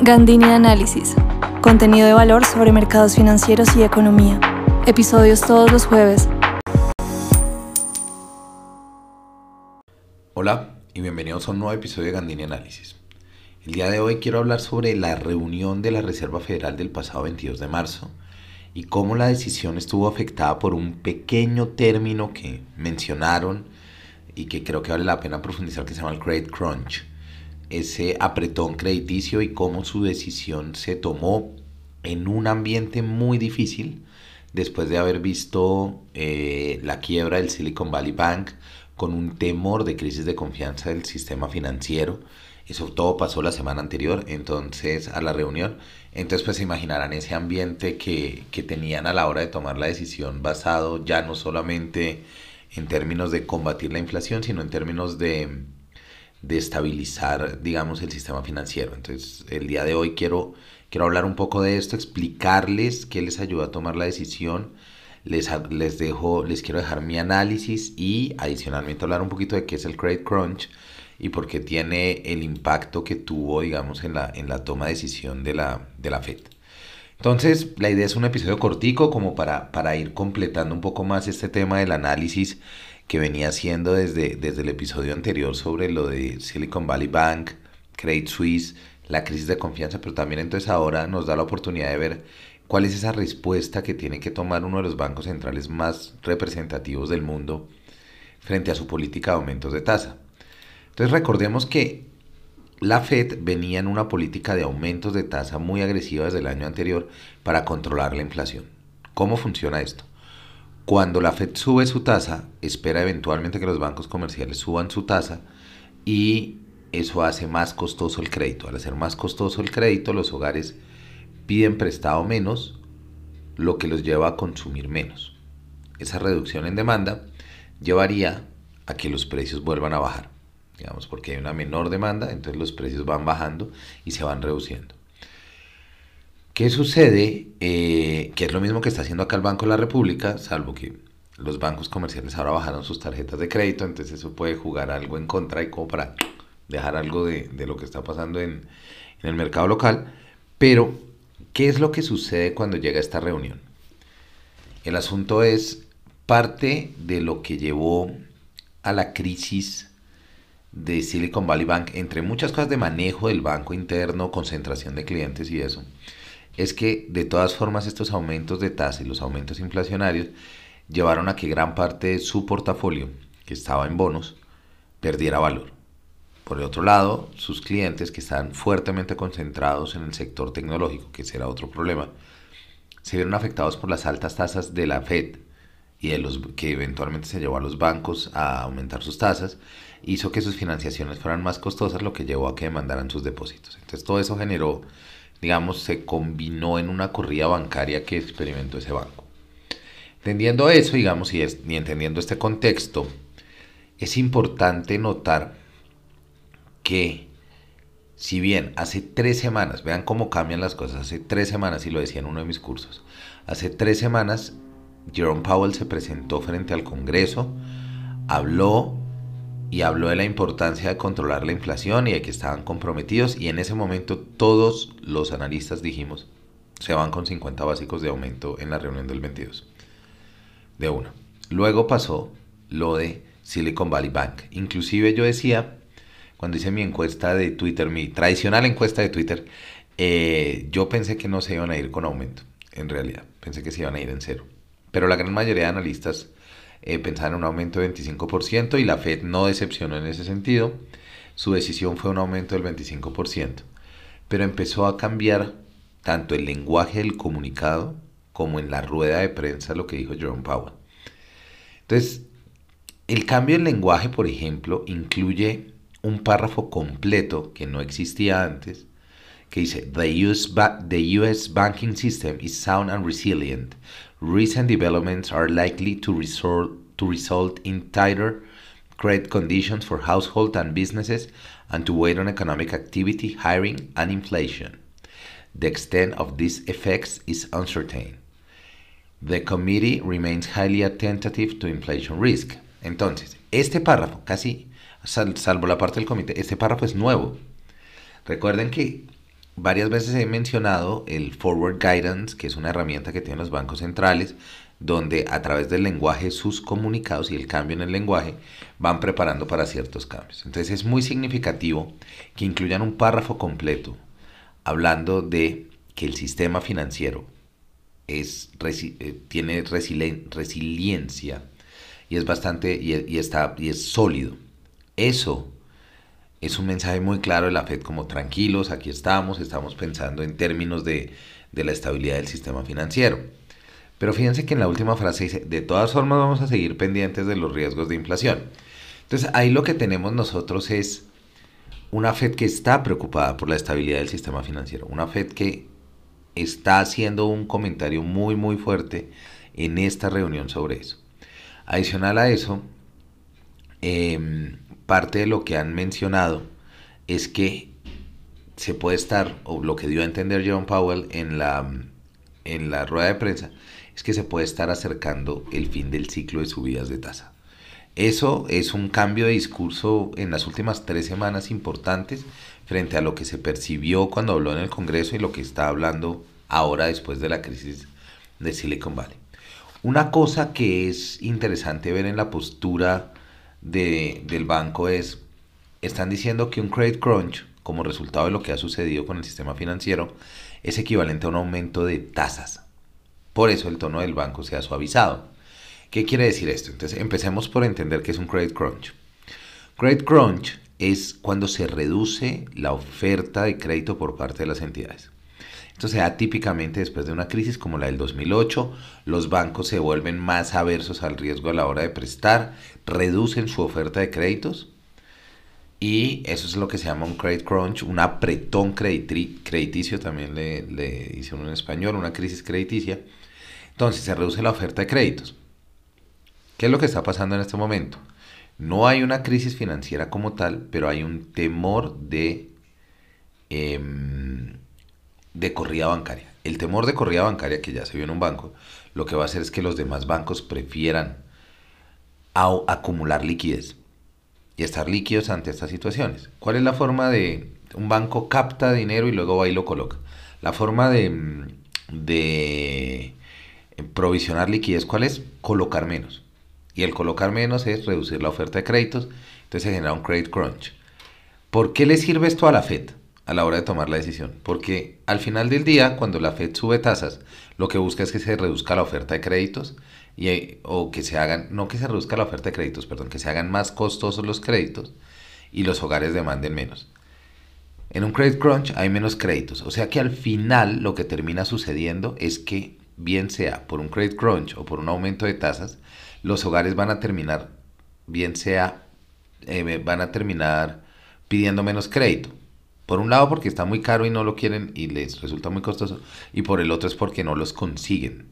Gandini Análisis. Contenido de valor sobre mercados financieros y economía. Episodios todos los jueves. Hola y bienvenidos a un nuevo episodio de Gandini Análisis. El día de hoy quiero hablar sobre la reunión de la Reserva Federal del pasado 22 de marzo y cómo la decisión estuvo afectada por un pequeño término que mencionaron y que creo que vale la pena profundizar que se llama el credit crunch ese apretón crediticio y cómo su decisión se tomó en un ambiente muy difícil después de haber visto eh, la quiebra del Silicon Valley Bank con un temor de crisis de confianza del sistema financiero. Eso todo pasó la semana anterior, entonces, a la reunión. Entonces, pues se imaginarán ese ambiente que, que tenían a la hora de tomar la decisión basado ya no solamente en términos de combatir la inflación, sino en términos de de estabilizar, digamos, el sistema financiero. Entonces, el día de hoy quiero, quiero hablar un poco de esto, explicarles qué les ayuda a tomar la decisión. Les, les, dejo, les quiero dejar mi análisis y adicionalmente hablar un poquito de qué es el credit crunch y por qué tiene el impacto que tuvo, digamos, en la, en la toma de decisión de la, de la FED. Entonces, la idea es un episodio cortico como para, para ir completando un poco más este tema del análisis que venía haciendo desde, desde el episodio anterior sobre lo de Silicon Valley Bank, Credit Suisse, la crisis de confianza, pero también entonces ahora nos da la oportunidad de ver cuál es esa respuesta que tiene que tomar uno de los bancos centrales más representativos del mundo frente a su política de aumentos de tasa. Entonces recordemos que la Fed venía en una política de aumentos de tasa muy agresiva desde el año anterior para controlar la inflación. ¿Cómo funciona esto? Cuando la Fed sube su tasa, espera eventualmente que los bancos comerciales suban su tasa y eso hace más costoso el crédito. Al hacer más costoso el crédito, los hogares piden prestado menos, lo que los lleva a consumir menos. Esa reducción en demanda llevaría a que los precios vuelvan a bajar, digamos, porque hay una menor demanda, entonces los precios van bajando y se van reduciendo. ¿Qué sucede? Eh, que es lo mismo que está haciendo acá el Banco de la República, salvo que los bancos comerciales ahora bajaron sus tarjetas de crédito, entonces eso puede jugar algo en contra y como para dejar algo de, lo que está pasando en, en el mercado local. Pero, ¿qué es lo que sucede cuando llega esta reunión? El asunto es parte de lo que llevó a la crisis de Silicon Valley Bank, entre muchas cosas de manejo del banco interno, concentración de clientes y eso es que de todas formas estos aumentos de tasa y los aumentos inflacionarios llevaron a que gran parte de su portafolio, que estaba en bonos, perdiera valor. Por el otro lado, sus clientes, que estaban fuertemente concentrados en el sector tecnológico, que será otro problema, se vieron afectados por las altas tasas de la Fed y de los que eventualmente se llevó a los bancos a aumentar sus tasas, hizo que sus financiaciones fueran más costosas, lo que llevó a que demandaran sus depósitos. Entonces todo eso generó digamos, se combinó en una corrida bancaria que experimentó ese banco. Entendiendo eso, digamos, y, y entendiendo este contexto, es importante notar que si bien hace tres semanas, vean cómo cambian las cosas, hace tres semanas, y lo decía en uno de mis cursos, hace tres semanas Jerome Powell se presentó frente al Congreso, habló y habló de la importancia de controlar la inflación y de que estaban comprometidos y en ese momento todos los analistas dijimos se van con 50 básicos de aumento en la reunión del 22 de una. Luego pasó lo de Silicon Valley Bank. Inclusive yo decía, cuando hice mi encuesta de Twitter, mi tradicional encuesta de Twitter, eh, yo pensé que no se iban a ir con aumento, en realidad. Pensé que se iban a ir en cero. Pero la gran mayoría de analistas eh, pensar en un aumento del 25% y la Fed no decepcionó en ese sentido. Su decisión fue un aumento del 25%, pero empezó a cambiar tanto el lenguaje del comunicado como en la rueda de prensa lo que dijo Jerome Powell. Entonces, el cambio en lenguaje, por ejemplo, incluye un párrafo completo que no existía antes, que dice, the US, the US banking system is sound and resilient, recent developments are likely to result, to result in tighter credit conditions for households and businesses and to weigh on economic activity, hiring, and inflation. The extent of these effects is uncertain. The committee remains highly attentive to inflation risk. Entonces, este párrafo, casi sal, salvo la parte del comité, este párrafo es nuevo. Recuerden que varias veces he mencionado el Forward Guidance, que es una herramienta que tienen los bancos centrales, donde a través del lenguaje sus comunicados y el cambio en el lenguaje van preparando para ciertos cambios. Entonces es muy significativo que incluyan un párrafo completo hablando de que el sistema financiero es, eh, tiene resiliencia y es bastante y, está, y es sólido. Eso es un mensaje muy claro de la Fed como tranquilos, aquí estamos, estamos pensando en términos de, de la estabilidad del sistema financiero. Pero fíjense que en la última frase dice, de todas formas vamos a seguir pendientes de los riesgos de inflación. Entonces ahí lo que tenemos nosotros es una Fed que está preocupada por la estabilidad del sistema financiero, una Fed que está haciendo un comentario muy muy fuerte en esta reunión sobre eso. Adicional a eso, em, parte de lo que han mencionado es que se puede estar, o lo que dio a entender John Powell en la, en la rueda de prensa, es que se puede estar acercando el fin del ciclo de subidas de tasa. Eso es un cambio de discurso en las últimas tres semanas importantes frente a lo que se percibió cuando habló en el Congreso y lo que está hablando ahora después de la crisis de Silicon Valley. Una cosa que es interesante ver en la postura del banco es, están diciendo que un credit crunch, como resultado de lo que ha sucedido con el sistema financiero, es equivalente a un aumento de tasas. Por eso el tono del banco se ha suavizado. ¿Qué quiere decir esto? Entonces empecemos por entender qué es un credit crunch. Credit crunch es cuando se reduce la oferta de crédito por parte de las entidades. Esto se típicamente después de una crisis como la del 2008. Los bancos se vuelven más aversos al riesgo a la hora de prestar, reducen su oferta de créditos y eso es lo que se llama un credit crunch, un apretón crediticio, también le, le hicieron en español, una crisis crediticia. Entonces se reduce la oferta de créditos. ¿Qué es lo que está pasando en este momento? No hay una crisis financiera como tal, pero hay un temor de, em, de corrida bancaria. El temor de corrida bancaria que ya se vio en un banco, lo que va a hacer es que los demás bancos prefieran acumular liquidez y estar líquidos ante estas situaciones. ¿Cuál es la forma de un banco capta dinero y luego va y lo coloca? La forma de, de provisionar liquidez, ¿cuál es? Colocar menos. Y el colocar menos es reducir la oferta de créditos, entonces se genera un credit crunch. ¿Por qué le sirve esto a la Fed a la hora de tomar la decisión? Porque al final del día, cuando la Fed sube tasas, lo que busca es que se reduzca la oferta de créditos y, o que se hagan, no que se reduzca la oferta de créditos, perdón, que se hagan más costosos los créditos y los hogares demanden menos. En un credit crunch hay menos créditos, o sea que al final lo que termina sucediendo es que bien sea por un credit crunch o por un aumento de tasas, los hogares van a terminar, bien sea, eh, van a terminar pidiendo menos crédito. Por un lado porque está muy caro y no lo quieren y les resulta muy costoso, y por el otro es porque no los consiguen,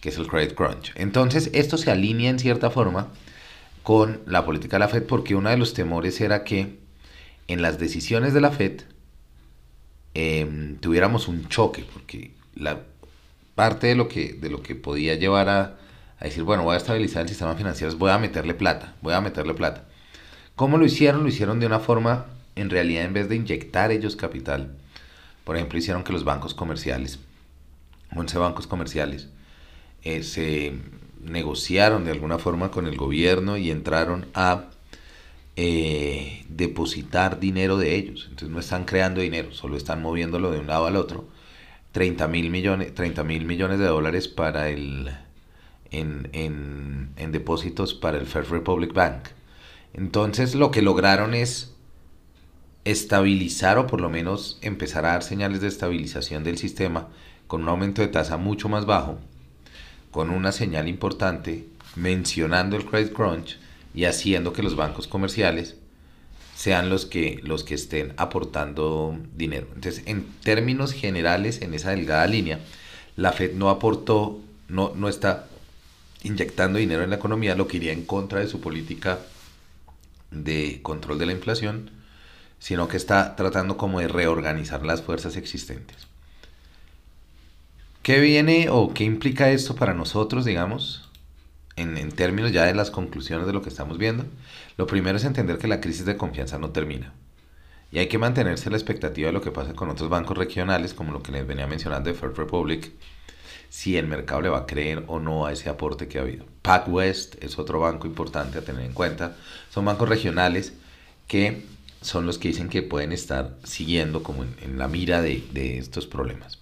que es el credit crunch. Entonces esto se alinea en cierta forma con la política de la Fed porque uno de los temores era que en las decisiones de la Fed em, tuviéramos un choque, porque la, parte de lo que, de lo que podía llevar a, decir, bueno, voy a estabilizar el sistema financiero, voy a meterle plata, voy a meterle plata. ¿Cómo lo hicieron? Lo hicieron de una forma, en realidad, en vez de inyectar ellos capital, por ejemplo, hicieron que los bancos comerciales, 11 bancos comerciales, eh, se negociaron de alguna forma con el gobierno y entraron a eh, depositar dinero de ellos. Entonces no están creando dinero, solo están moviéndolo de un lado al otro 30 mil millones, 30 mil millones de dólares para el, en, en, en, depósitos para el First Republic Bank. Entonces lo que lograron es estabilizar o por lo menos empezar a dar señales de estabilización del sistema con un aumento de tasa mucho más bajo, con una señal importante mencionando el credit crunch y haciendo que los bancos comerciales sean los que, los que estén aportando dinero. Entonces, en términos generales, en esa delgada línea, la Fed no aportó, no, no está inyectando dinero en la economía, lo que iría en contra de su política de control de la inflación, sino que está tratando como de reorganizar las fuerzas existentes. ¿Qué viene o qué implica esto para nosotros, digamos? en, términos ya de las conclusiones de lo que estamos viendo, lo primero es entender que la crisis de confianza no termina. Y hay que mantenerse la expectativa de lo que pasa con otros bancos regionales, como lo que les venía mencionando de First Republic, si el mercado le va a creer o no a ese aporte que ha habido. PacWest es otro banco importante a tener en cuenta. Son bancos regionales que son los que dicen que pueden estar siguiendo como en, la mira de, de estos problemas.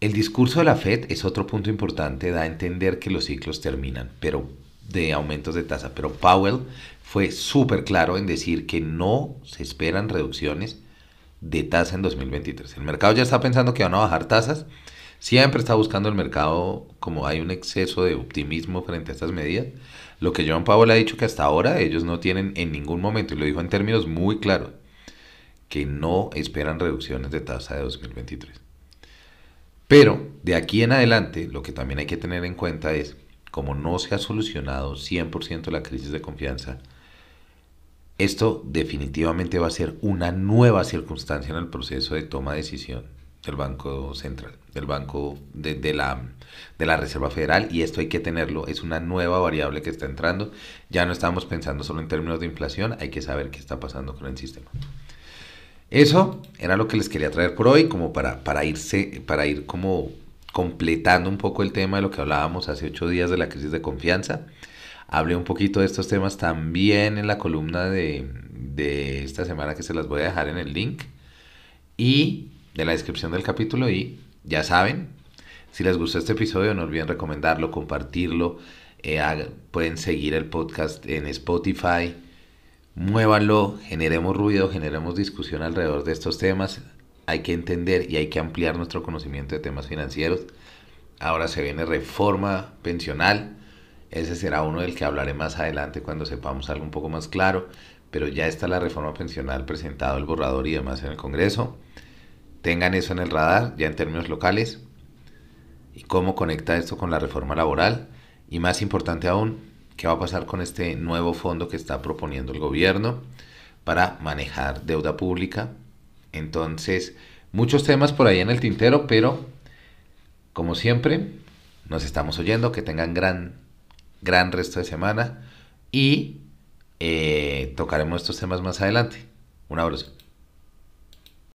El discurso de la Fed es otro punto importante, da a entender que los ciclos terminan, pero de aumentos de tasa. Pero Powell fue súper claro en decir que no se esperan reducciones de tasa en 2023. El mercado ya está pensando que van a bajar tasas. Siempre está buscando el mercado como hay un exceso de optimismo frente a estas medidas. Lo que John Powell ha dicho que hasta ahora ellos no tienen en ningún momento, y lo dijo en términos muy claros, que no esperan reducciones de tasa de 2023. Pero de aquí en adelante, lo que también hay que tener en cuenta es, como no se ha solucionado 100% la crisis de confianza, esto definitivamente va a ser una nueva circunstancia en el proceso de toma de decisión del Banco Central, del Banco de, la, de la Reserva Federal, y esto hay que tenerlo, es una nueva variable que está entrando. Ya no estamos pensando solo en términos de inflación, hay que saber qué está pasando con el sistema. Eso era lo que les quería traer por hoy, como para, para, irse, para ir como completando un poco el tema de lo que hablábamos hace ocho días de la crisis de confianza. Hablé un poquito de estos temas también en la columna de, de esta semana que se las voy a dejar en el link y de la descripción del capítulo y ya saben, si les gustó este episodio no olviden recomendarlo, compartirlo, eh, pueden seguir el podcast en Spotify, muévanlo, generemos ruido, generemos discusión alrededor de estos temas. Hay que entender y hay que ampliar nuestro conocimiento de temas financieros. Ahora se viene reforma pensional. Ese será uno del que hablaré más adelante cuando sepamos algo un poco más claro. Pero ya está la reforma pensional presentado el borrador y demás en el Congreso. Tengan eso en el radar ya en términos locales. Y cómo conecta esto con la reforma laboral. Y más importante aún, qué va a pasar con este nuevo fondo que está proponiendo el gobierno para manejar deuda pública. Entonces, muchos temas por ahí en el tintero, pero como siempre, nos estamos oyendo. Que tengan gran, gran resto de semana y eh, tocaremos estos temas más adelante. Un abrazo.